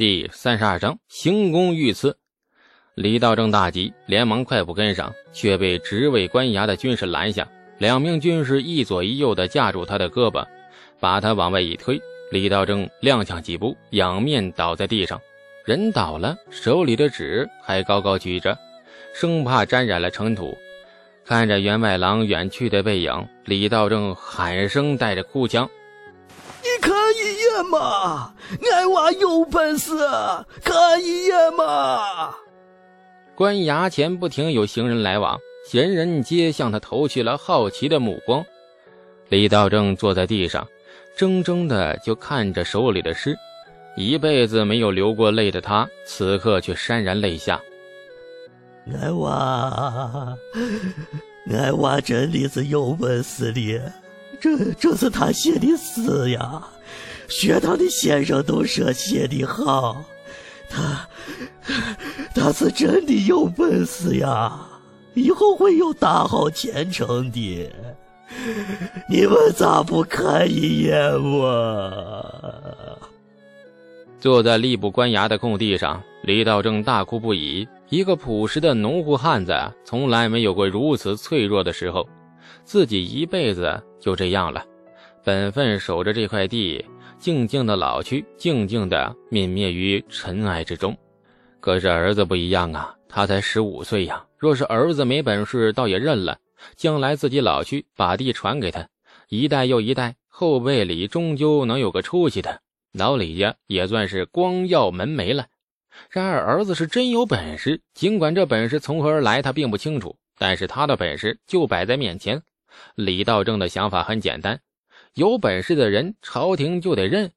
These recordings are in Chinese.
第三十二章行宫遇刺。李道正大急，连忙快步跟上，却被职位官衙的军士拦下。两名军士一左一右的架住他的胳膊，把他往外一推。李道正踉跄几步，仰面倒在地上，人倒了，手里的纸还高高举着，生怕沾染了尘土。看着员外郎远去的背影，李道正喊声带着哭腔。你看一眼嘛，俺娃有本事，看一眼嘛。官衙前不停有行人来往，闲人皆向他投去了好奇的目光。李道正坐在地上，怔怔的就看着手里的诗，一辈子没有流过泪的他，此刻却潸然泪下。俺娃，俺娃真的是有本事的。这这是他写的诗呀，学堂的先生都说写的好，他他是真的有本事呀，以后会有大好前程的。你们咋不看一眼我？坐在吏部官衙的空地上，李道正大哭不已。一个朴实的农户汉子，从来没有过如此脆弱的时候。自己一辈子就这样了，本分守着这块地，静静的老去，静静的泯灭于尘埃之中。可是儿子不一样啊，他才十五岁呀。若是儿子没本事，倒也认了。将来自己老去，把地传给他，一代又一代，后辈里终究能有个出息的。老李家也算是光耀门楣了。然而儿子是真有本事，尽管这本事从何而来，他并不清楚。但是他的本事就摆在面前。李道正的想法很简单：有本事的人，朝廷就得认。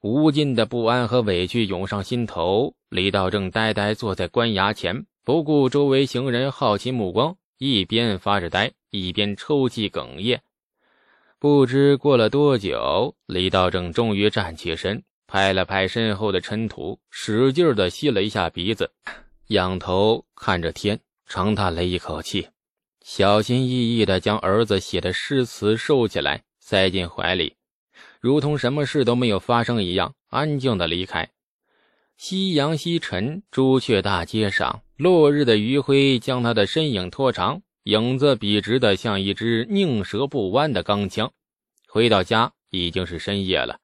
无尽的不安和委屈涌上心头，李道正呆呆坐在官衙前，不顾周围行人好奇目光，一边发着呆，一边抽泣哽咽。不知过了多久，李道正终于站起身，拍了拍身后的尘土，使劲的吸了一下鼻子，仰头看着天。长叹了一口气，小心翼翼的将儿子写的诗词收起来，塞进怀里，如同什么事都没有发生一样，安静的离开。夕阳西沉，朱雀大街上，落日的余晖将他的身影拖长，影子笔直的像一支宁折不弯的钢枪。回到家已经是深夜了，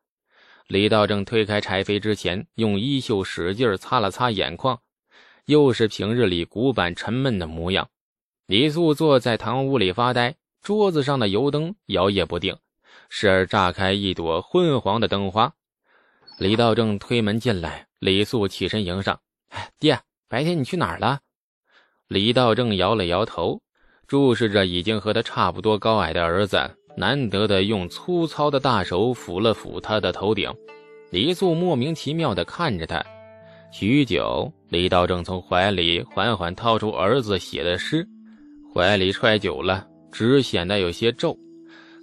李道正推开柴扉之前，用衣袖使劲擦了擦眼眶。又是平日里古板沉闷的模样。李素坐在堂屋里发呆，桌子上的油灯摇曳不定，时而炸开一朵昏黄的灯花。李道正推门进来，李素起身迎上：“哎，爹，白天你去哪儿了？”李道正摇了摇头，注视着已经和他差不多高矮的儿子，难得的用粗糙的大手抚了抚他的头顶。李素莫名其妙的看着他。许久，李道正从怀里缓缓掏出儿子写的诗，怀里揣久了，纸显得有些皱。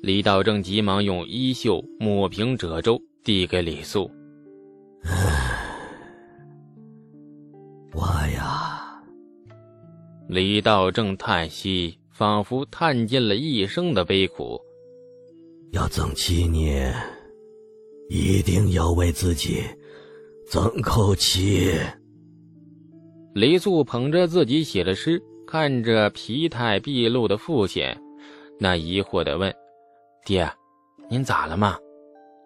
李道正急忙用衣袖抹平褶皱，递给李素：“我呀。”李道正叹息，仿佛叹尽了一生的悲苦。要争气呢，一定要为自己。争口气。李素捧着自己写的诗，看着疲态毕露的父亲，那疑惑的问：“爹，您咋了嘛？”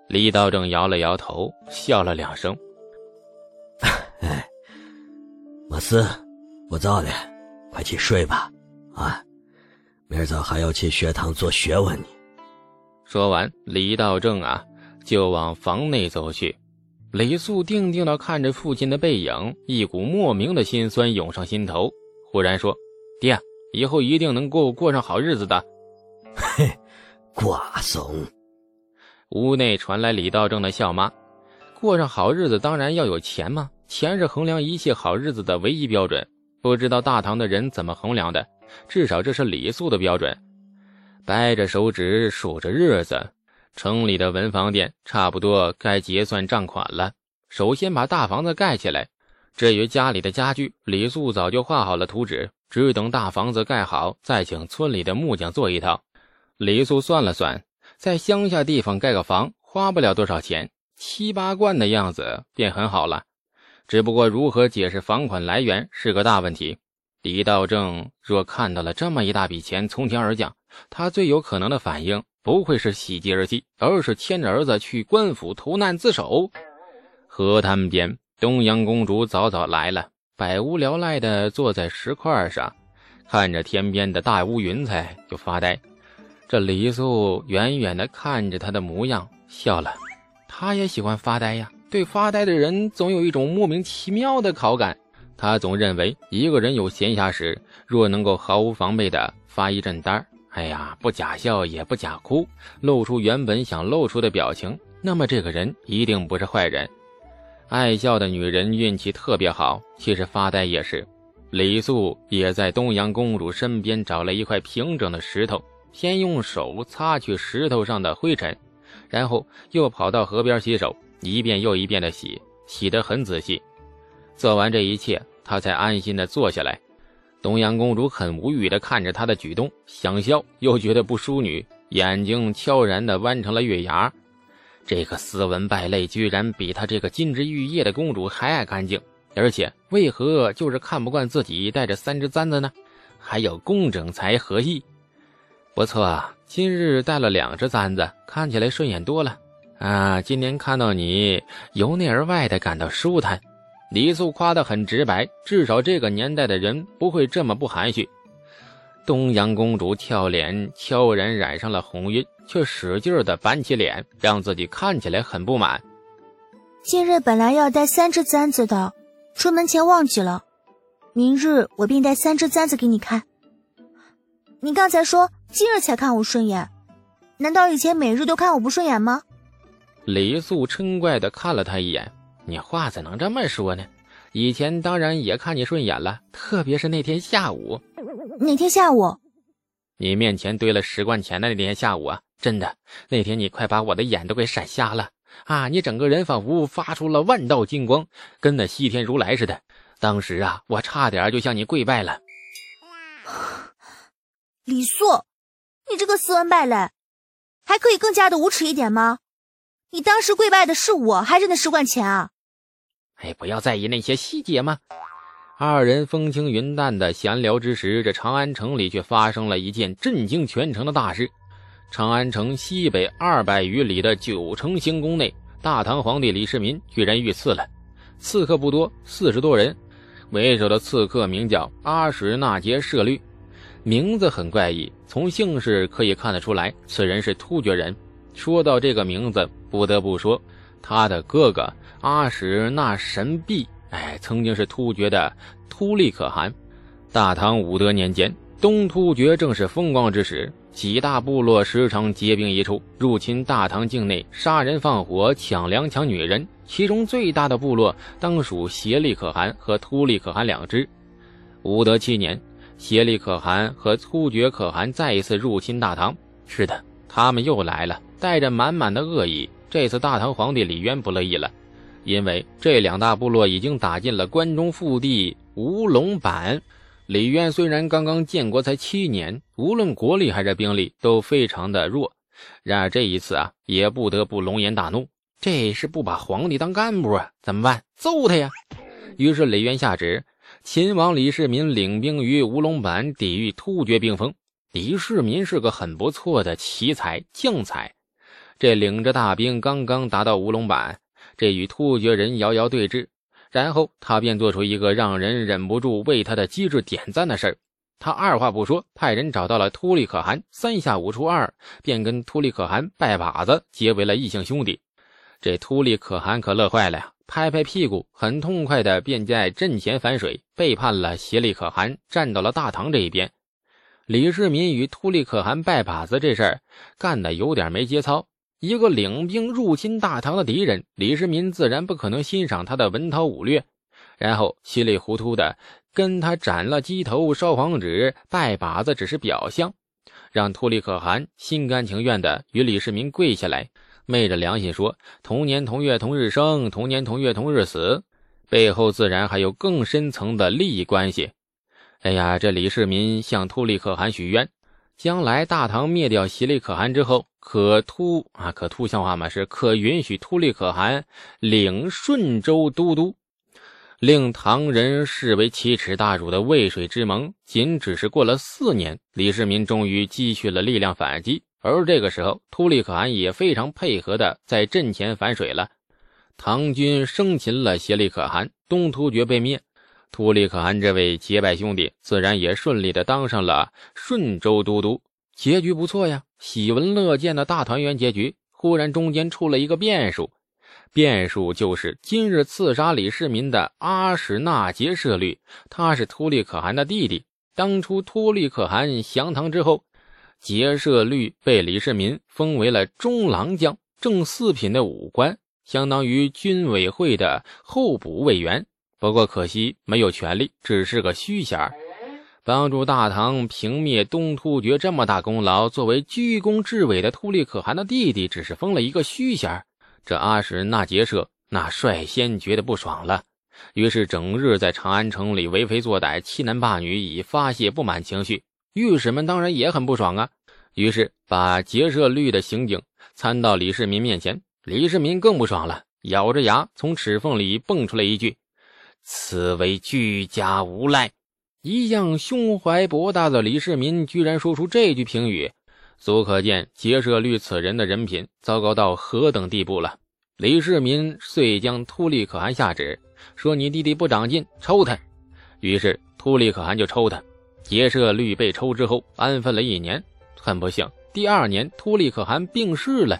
李道正摇了摇头，笑了两声：“ 哎，没事，不早了，快去睡吧。啊，明儿早还要去学堂做学问呢。”说完，李道正啊，就往房内走去。李素定定的看着父亲的背影，一股莫名的心酸涌上心头。忽然说：“爹，以后一定能够过上好日子的。”嘿，瓜怂！屋内传来李道正的笑骂。过上好日子当然要有钱嘛，钱是衡量一切好日子的唯一标准。不知道大唐的人怎么衡量的，至少这是李素的标准。掰着手指数着日子。城里的文房店差不多该结算账款了。首先把大房子盖起来。至于家里的家具，李素早就画好了图纸，只等大房子盖好，再请村里的木匠做一套。李素算了算，在乡下地方盖个房，花不了多少钱，七八贯的样子便很好了。只不过如何解释房款来源是个大问题。李道正若看到了这么一大笔钱从天而降，他最有可能的反应不会是喜极而泣，而是牵着儿子去官府投难自首。河滩边，东阳公主早早来了，百无聊赖地坐在石块上，看着天边的大乌云彩就发呆。这李素远远地看着他的模样，笑了。他也喜欢发呆呀，对发呆的人总有一种莫名其妙的好感。他总认为，一个人有闲暇时，若能够毫无防备地发一阵呆哎呀，不假笑也不假哭，露出原本想露出的表情，那么这个人一定不是坏人。爱笑的女人运气特别好，其实发呆也是。李素也在东阳公主身边找了一块平整的石头，先用手擦去石头上的灰尘，然后又跑到河边洗手，一遍又一遍的洗，洗得很仔细。做完这一切。他才安心的坐下来，东阳公主很无语的看着他的举动，想笑又觉得不淑女，眼睛悄然的弯成了月牙。这个斯文败类居然比他这个金枝玉叶的公主还爱干净，而且为何就是看不惯自己带着三只簪子呢？还有工整才和意。不错，今日带了两只簪子，看起来顺眼多了。啊，今天看到你，由内而外的感到舒坦。李素夸得很直白，至少这个年代的人不会这么不含蓄。东阳公主俏脸悄然染上了红晕，却使劲的板起脸，让自己看起来很不满。今日本来要带三只簪子的，出门前忘记了，明日我便带三只簪子给你看。你刚才说今日才看我顺眼，难道以前每日都看我不顺眼吗？李素嗔怪的看了他一眼。你话怎能这么说呢？以前当然也看你顺眼了，特别是那天下午。哪天下午？你面前堆了十贯钱的那天下午啊！真的，那天你快把我的眼都给闪瞎了啊！你整个人仿佛发出了万道金光，跟那西天如来似的。当时啊，我差点就向你跪拜了。李素，你这个斯文败类，还可以更加的无耻一点吗？你当时跪拜的是我还是那十贯钱啊？哎，不要在意那些细节嘛。二人风轻云淡的闲聊之时，这长安城里却发生了一件震惊全城的大事。长安城西北二百余里的九成行宫内，大唐皇帝李世民居然遇刺了。刺客不多，四十多人。为首的刺客名叫阿史那杰舍律，名字很怪异，从姓氏可以看得出来，此人是突厥人。说到这个名字，不得不说。他的哥哥阿史那神臂，哎，曾经是突厥的突利可汗。大唐武德年间，东突厥正是风光之时，几大部落时常结兵一处，入侵大唐境内，杀人放火，抢粮抢女人。其中最大的部落当属协力可汗和突利可汗两支。武德七年，协力可汗和突厥可汗再一次入侵大唐。是的，他们又来了，带着满满的恶意。这次大唐皇帝李渊不乐意了，因为这两大部落已经打进了关中腹地乌龙坂。李渊虽然刚刚建国才七年，无论国力还是兵力都非常的弱，然而这一次啊，也不得不龙颜大怒。这是不把皇帝当干部啊？怎么办？揍他呀！于是李渊下旨，秦王李世民领兵于乌龙坂抵御突厥兵锋。李世民是个很不错的奇才将才。这领着大兵刚刚达到乌龙坂，这与突厥人遥遥对峙，然后他便做出一个让人忍不住为他的机智点赞的事儿。他二话不说，派人找到了突利可汗，三下五除二便跟突利可汗拜把子结为了异姓兄弟。这突利可汗可乐坏了呀，拍拍屁股，很痛快的便在阵前反水，背叛了协力可汗，站到了大唐这一边。李世民与突利可汗拜把子这事儿干的有点没节操。一个领兵入侵大唐的敌人，李世民自然不可能欣赏他的文韬武略，然后稀里糊涂的跟他斩了鸡头、烧黄纸、拜把子，只是表象，让突利可汗心甘情愿的与李世民跪下来，昧着良心说同年同月同日生，同年同月同日死，背后自然还有更深层的利益关系。哎呀，这李世民向突利可汗许愿。将来大唐灭掉协力可汗之后，可突啊，可突像话吗？是可允许突利可汗领顺州都督。令唐人视为奇耻大辱的渭水之盟，仅只是过了四年，李世民终于积蓄了力量反击。而这个时候，突利可汗也非常配合的在阵前反水了。唐军生擒了协力可汗，东突厥被灭。突利可汗这位结拜兄弟，自然也顺利的当上了顺州都督。结局不错呀，喜闻乐见的大团圆结局。忽然中间出了一个变数。变数就是今日刺杀李世民的阿史那杰舍律，他是突利可汗的弟弟。当初突利可汗降唐之后，杰舍律被李世民封为了中郎将，正四品的武官，相当于军委会的候补委员。不过可惜没有权力，只是个虚衔。帮助大唐平灭东突厥这么大功劳，作为居功至伟的突利可汗的弟弟，只是封了一个虚衔。这阿史那杰社那率先觉得不爽了，于是整日在长安城里为非作歹、欺男霸女，以发泄不满情绪。御史们当然也很不爽啊，于是把结社律的刑警参到李世民面前。李世民更不爽了，咬着牙从齿缝里蹦出来一句：“此为居家无赖。”一向胸怀博大的李世民居然说出这句评语。足可见结社律此人的人品糟糕到何等地步了。李世民遂将突利可汗下旨，说：“你弟弟不长进，抽他。”于是突利可汗就抽他。结社率被抽之后，安分了一年。很不幸，第二年突利可汗病逝了。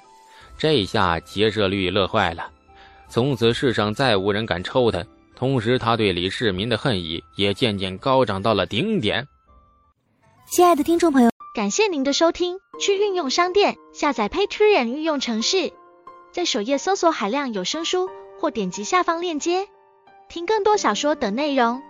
这下结社率乐坏了，从此世上再无人敢抽他。同时，他对李世民的恨意也渐渐高涨到了顶点。亲爱的听众朋友。感谢您的收听，去运用商店下载 Patreon 运用城市，在首页搜索海量有声书，或点击下方链接听更多小说等内容。